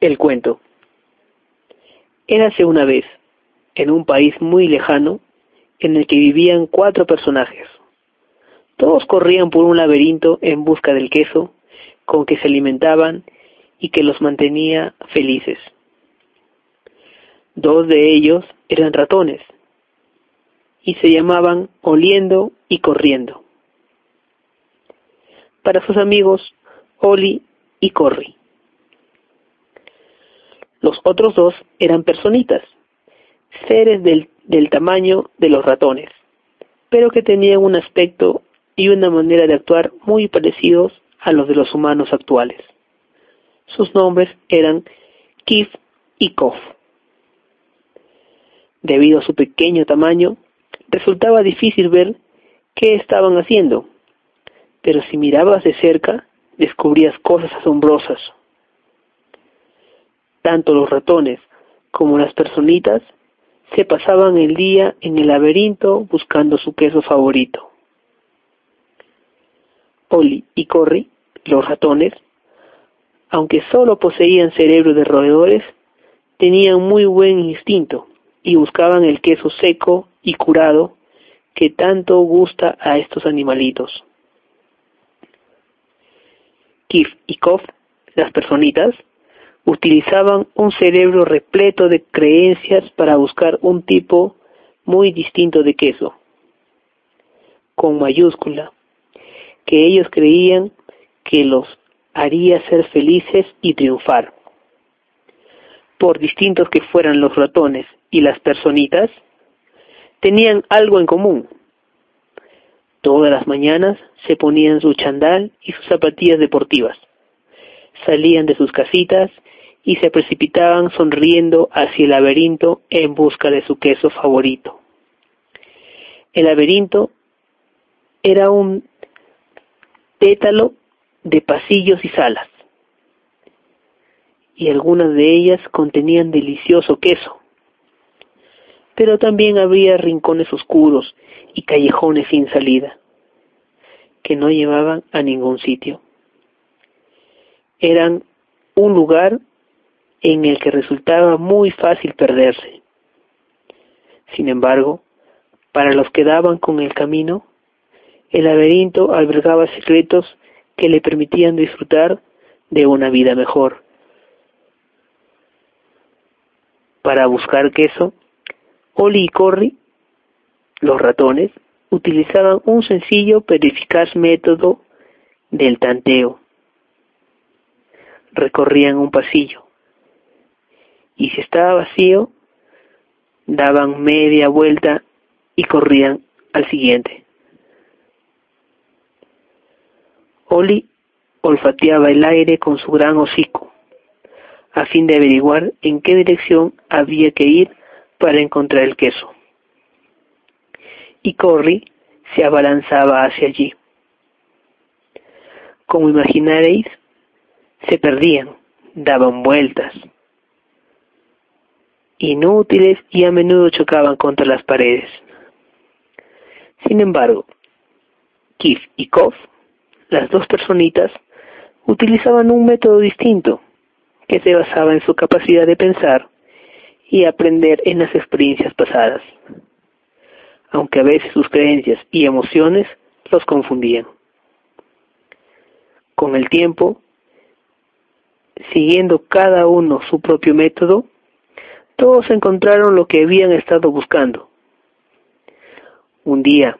El cuento. Érase una vez, en un país muy lejano, en el que vivían cuatro personajes. Todos corrían por un laberinto en busca del queso con que se alimentaban y que los mantenía felices. Dos de ellos eran ratones y se llamaban Oliendo y Corriendo. Para sus amigos, Oli y Corri. Los otros dos eran personitas, seres del, del tamaño de los ratones, pero que tenían un aspecto y una manera de actuar muy parecidos a los de los humanos actuales. Sus nombres eran Kif y Kof. Debido a su pequeño tamaño, resultaba difícil ver qué estaban haciendo, pero si mirabas de cerca, descubrías cosas asombrosas. Tanto los ratones como las personitas se pasaban el día en el laberinto buscando su queso favorito. Oli y Corri, los ratones, aunque solo poseían cerebro de roedores, tenían muy buen instinto y buscaban el queso seco y curado que tanto gusta a estos animalitos. Kif y Kof, las personitas, utilizaban un cerebro repleto de creencias para buscar un tipo muy distinto de queso, con mayúscula, que ellos creían que los haría ser felices y triunfar. Por distintos que fueran los ratones y las personitas, tenían algo en común. Todas las mañanas se ponían su chandal y sus zapatillas deportivas. Salían de sus casitas y se precipitaban sonriendo hacia el laberinto en busca de su queso favorito. El laberinto era un pétalo de pasillos y salas, y algunas de ellas contenían delicioso queso. Pero también había rincones oscuros y callejones sin salida, que no llevaban a ningún sitio. Eran un lugar en el que resultaba muy fácil perderse. Sin embargo, para los que daban con el camino, el laberinto albergaba secretos que le permitían disfrutar de una vida mejor. Para buscar queso, Oli y Corri, los ratones, utilizaban un sencillo pero eficaz método del tanteo. Recorrían un pasillo y si estaba vacío, daban media vuelta y corrían al siguiente. Oli olfateaba el aire con su gran hocico, a fin de averiguar en qué dirección había que ir para encontrar el queso. Y Corry se abalanzaba hacia allí. Como imaginaréis, se perdían, daban vueltas, inútiles y a menudo chocaban contra las paredes. Sin embargo, Kif y Kof, las dos personitas, utilizaban un método distinto que se basaba en su capacidad de pensar y aprender en las experiencias pasadas, aunque a veces sus creencias y emociones los confundían. Con el tiempo, siguiendo cada uno su propio método, todos encontraron lo que habían estado buscando. Un día,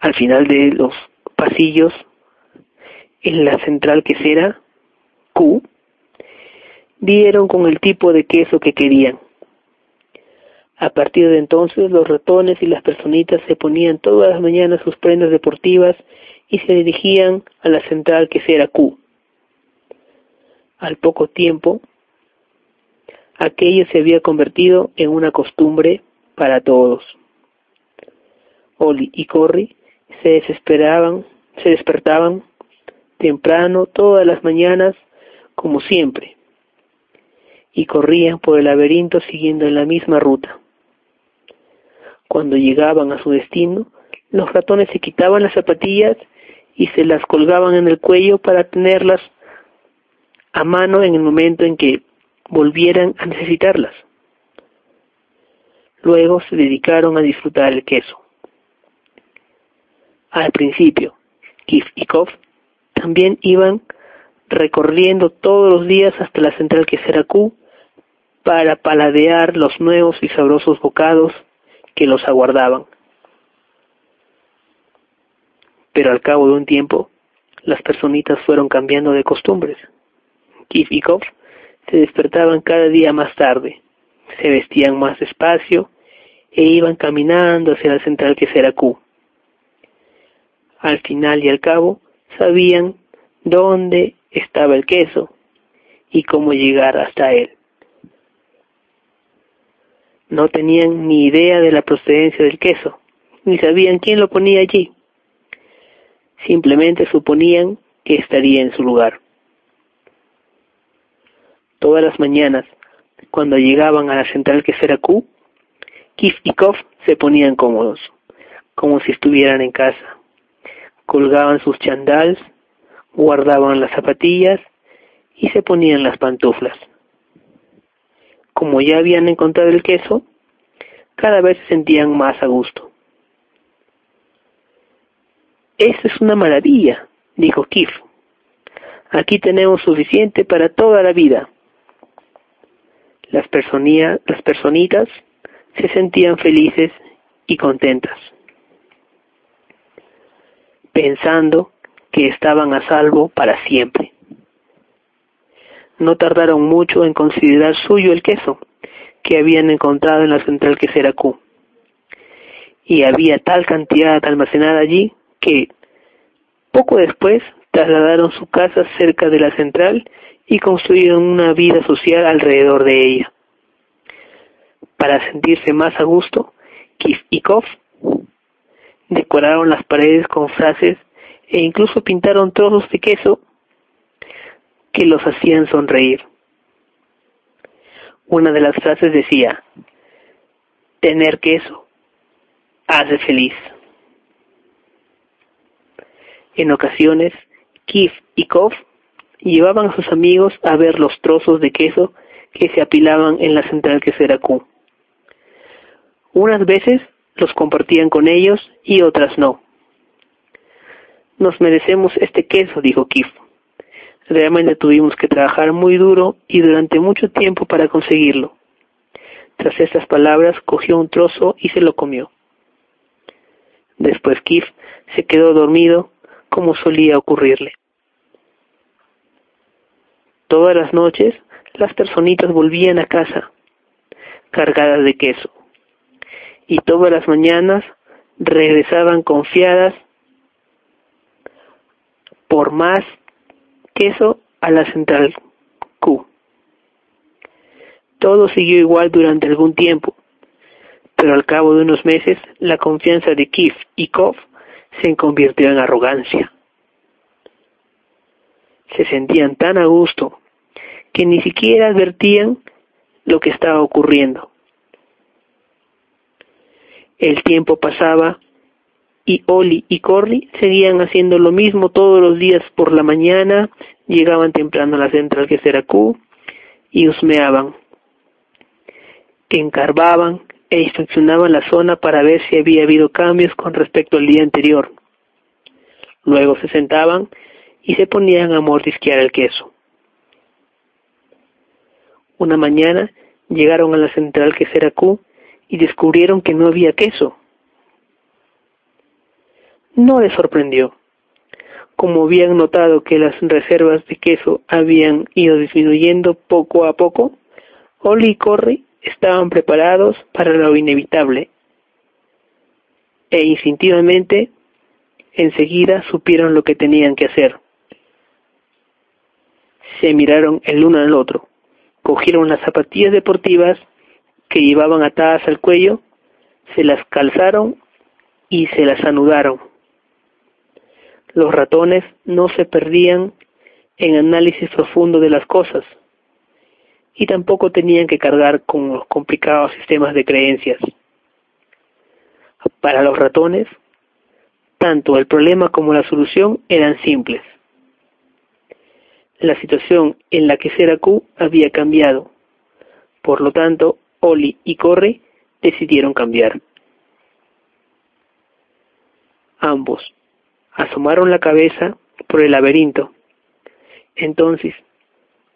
al final de los pasillos, en la central quesera, Q, dieron con el tipo de queso que querían. A partir de entonces, los ratones y las personitas se ponían todas las mañanas sus prendas deportivas y se dirigían a la central que era Q. Al poco tiempo, aquello se había convertido en una costumbre para todos. Oli y Corry se desesperaban, se despertaban temprano todas las mañanas como siempre y corrían por el laberinto siguiendo en la misma ruta. Cuando llegaban a su destino, los ratones se quitaban las zapatillas y se las colgaban en el cuello para tenerlas a mano en el momento en que volvieran a necesitarlas. Luego se dedicaron a disfrutar el queso. Al principio, Kif y Kof también iban recorriendo todos los días hasta la central que será Q para paladear los nuevos y sabrosos bocados que los aguardaban. Pero al cabo de un tiempo, las personitas fueron cambiando de costumbres. Kif y Kof se despertaban cada día más tarde, se vestían más despacio e iban caminando hacia la central que será Q. Al final y al cabo, sabían dónde estaba el queso y cómo llegar hasta él. No tenían ni idea de la procedencia del queso, ni sabían quién lo ponía allí. Simplemente suponían que estaría en su lugar. Todas las mañanas, cuando llegaban a la central quesera Q, Kif y Kof se ponían cómodos, como si estuvieran en casa. Colgaban sus chandals guardaban las zapatillas y se ponían las pantuflas. Como ya habían encontrado el queso, cada vez se sentían más a gusto. Esto es una maravilla, dijo Kif. Aquí tenemos suficiente para toda la vida. Las, las personitas se sentían felices y contentas, pensando que estaban a salvo para siempre. No tardaron mucho en considerar suyo el queso que habían encontrado en la central que será Q. Y había tal cantidad almacenada allí que poco después trasladaron su casa cerca de la central y construyeron una vida social alrededor de ella. Para sentirse más a gusto, Kif y Kof decoraron las paredes con frases e incluso pintaron trozos de queso que los hacían sonreír. Una de las frases decía, tener queso hace feliz. En ocasiones, Kif y Kof llevaban a sus amigos a ver los trozos de queso que se apilaban en la central quesera Q. Unas veces los compartían con ellos y otras no. Nos merecemos este queso, dijo Kif. Realmente tuvimos que trabajar muy duro y durante mucho tiempo para conseguirlo. Tras estas palabras cogió un trozo y se lo comió. Después Kif se quedó dormido como solía ocurrirle. Todas las noches las personitas volvían a casa cargadas de queso y todas las mañanas regresaban confiadas por más queso a la central Q. Todo siguió igual durante algún tiempo, pero al cabo de unos meses la confianza de Kif y Kof se convirtió en arrogancia. Se sentían tan a gusto que ni siquiera advertían lo que estaba ocurriendo. El tiempo pasaba y Oli y Corley seguían haciendo lo mismo todos los días por la mañana, llegaban temprano a la central que será Q y husmeaban, encarbaban e inspeccionaban la zona para ver si había habido cambios con respecto al día anterior. Luego se sentaban y se ponían a mordisquear el queso. Una mañana llegaron a la central que será Q y descubrieron que no había queso no les sorprendió. Como habían notado que las reservas de queso habían ido disminuyendo poco a poco, Oli y Corry estaban preparados para lo inevitable e instintivamente enseguida supieron lo que tenían que hacer. Se miraron el uno al otro, cogieron las zapatillas deportivas que llevaban atadas al cuello, se las calzaron y se las anudaron. Los ratones no se perdían en análisis profundo de las cosas y tampoco tenían que cargar con los complicados sistemas de creencias. Para los ratones, tanto el problema como la solución eran simples. La situación en la que Seraku había cambiado. Por lo tanto, Oli y Corre decidieron cambiar. Ambos asomaron la cabeza por el laberinto. Entonces,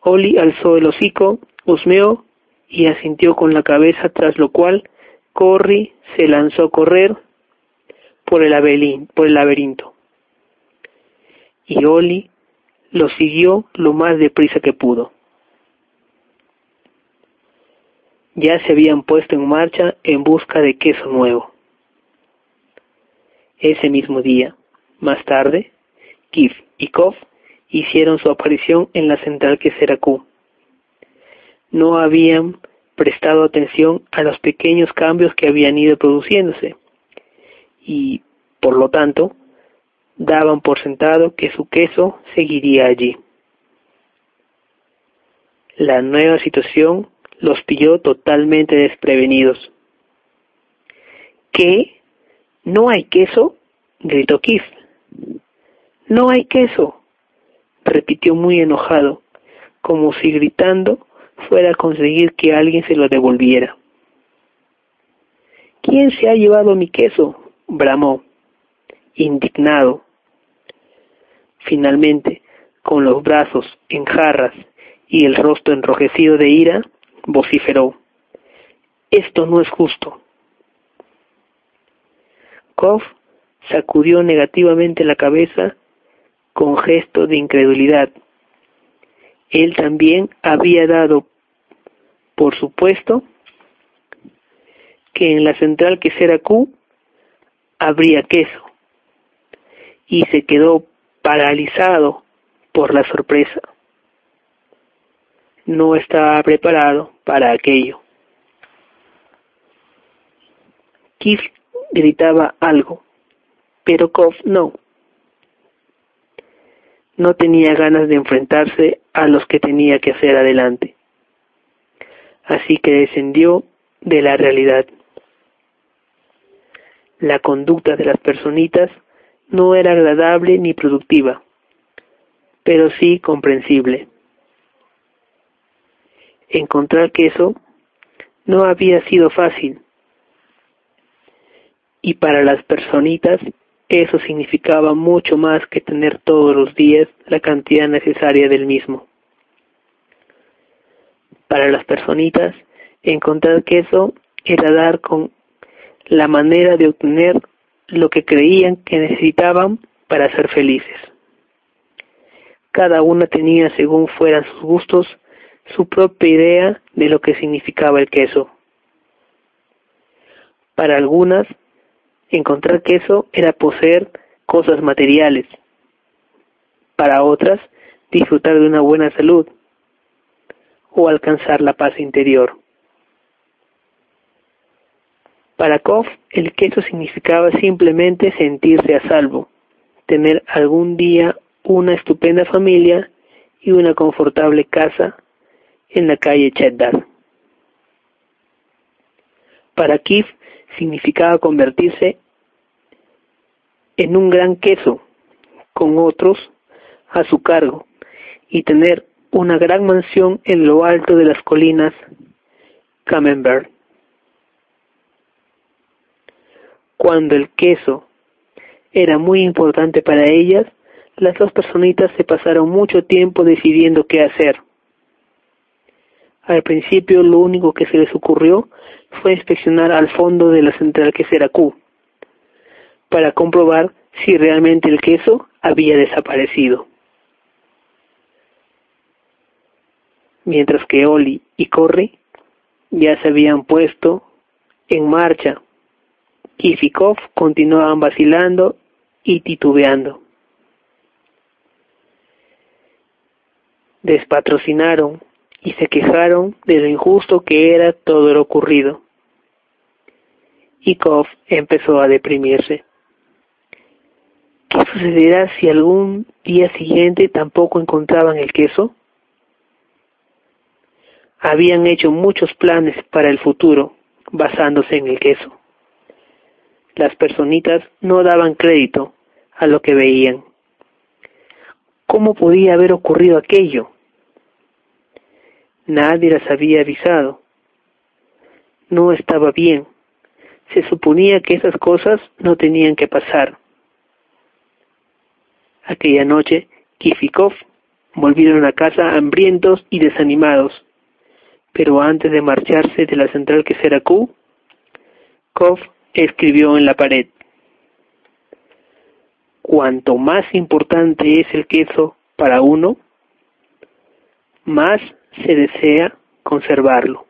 Oli alzó el hocico, husmeó y asintió con la cabeza, tras lo cual Corri se lanzó a correr por el, por el laberinto. Y Oli lo siguió lo más deprisa que pudo. Ya se habían puesto en marcha en busca de queso nuevo. Ese mismo día, más tarde, Kif y Kof hicieron su aparición en la central que. No habían prestado atención a los pequeños cambios que habían ido produciéndose y, por lo tanto, daban por sentado que su queso seguiría allí. La nueva situación los pilló totalmente desprevenidos. ¿Qué? ¿No hay queso? gritó Keith. No hay queso, repitió muy enojado, como si gritando fuera conseguir que alguien se lo devolviera. ¿Quién se ha llevado mi queso? bramó, indignado. Finalmente, con los brazos en jarras y el rostro enrojecido de ira, vociferó. Esto no es justo. Koff sacudió negativamente la cabeza con gesto de incredulidad. Él también había dado por supuesto que en la central que será Q habría queso y se quedó paralizado por la sorpresa. No estaba preparado para aquello. Kif gritaba algo, pero Kof no. No tenía ganas de enfrentarse a los que tenía que hacer adelante. Así que descendió de la realidad. La conducta de las personitas no era agradable ni productiva, pero sí comprensible. Encontrar queso no había sido fácil, y para las personitas eso significaba mucho más que tener todos los días la cantidad necesaria del mismo. Para las personitas, encontrar queso era dar con la manera de obtener lo que creían que necesitaban para ser felices. Cada una tenía, según fueran sus gustos, su propia idea de lo que significaba el queso. Para algunas, encontrar queso era poseer cosas materiales. Para otras, disfrutar de una buena salud o alcanzar la paz interior. Para Koff, el queso significaba simplemente sentirse a salvo, tener algún día una estupenda familia y una confortable casa en la calle Cheddar. Para Kif significaba convertirse en un gran queso con otros a su cargo y tener una gran mansión en lo alto de las colinas Camembert. Cuando el queso era muy importante para ellas, las dos personitas se pasaron mucho tiempo decidiendo qué hacer. Al principio lo único que se les ocurrió fue inspeccionar al fondo de la central que será Q, para comprobar si realmente el queso había desaparecido. Mientras que Oli y Corri ya se habían puesto en marcha. Kifikov continuaban vacilando y titubeando. Despatrocinaron y se quejaron de lo injusto que era todo lo ocurrido. Y empezó a deprimirse. ¿Qué sucederá si algún día siguiente tampoco encontraban el queso? Habían hecho muchos planes para el futuro basándose en el queso. Las personitas no daban crédito a lo que veían. ¿Cómo podía haber ocurrido aquello? Nadie las había avisado. No estaba bien. Se suponía que esas cosas no tenían que pasar. Aquella noche, Kifikov volvieron a casa hambrientos y desanimados. Pero antes de marcharse de la central que será Q, Kov escribió en la pared. Cuanto más importante es el queso para uno, más se desea conservarlo.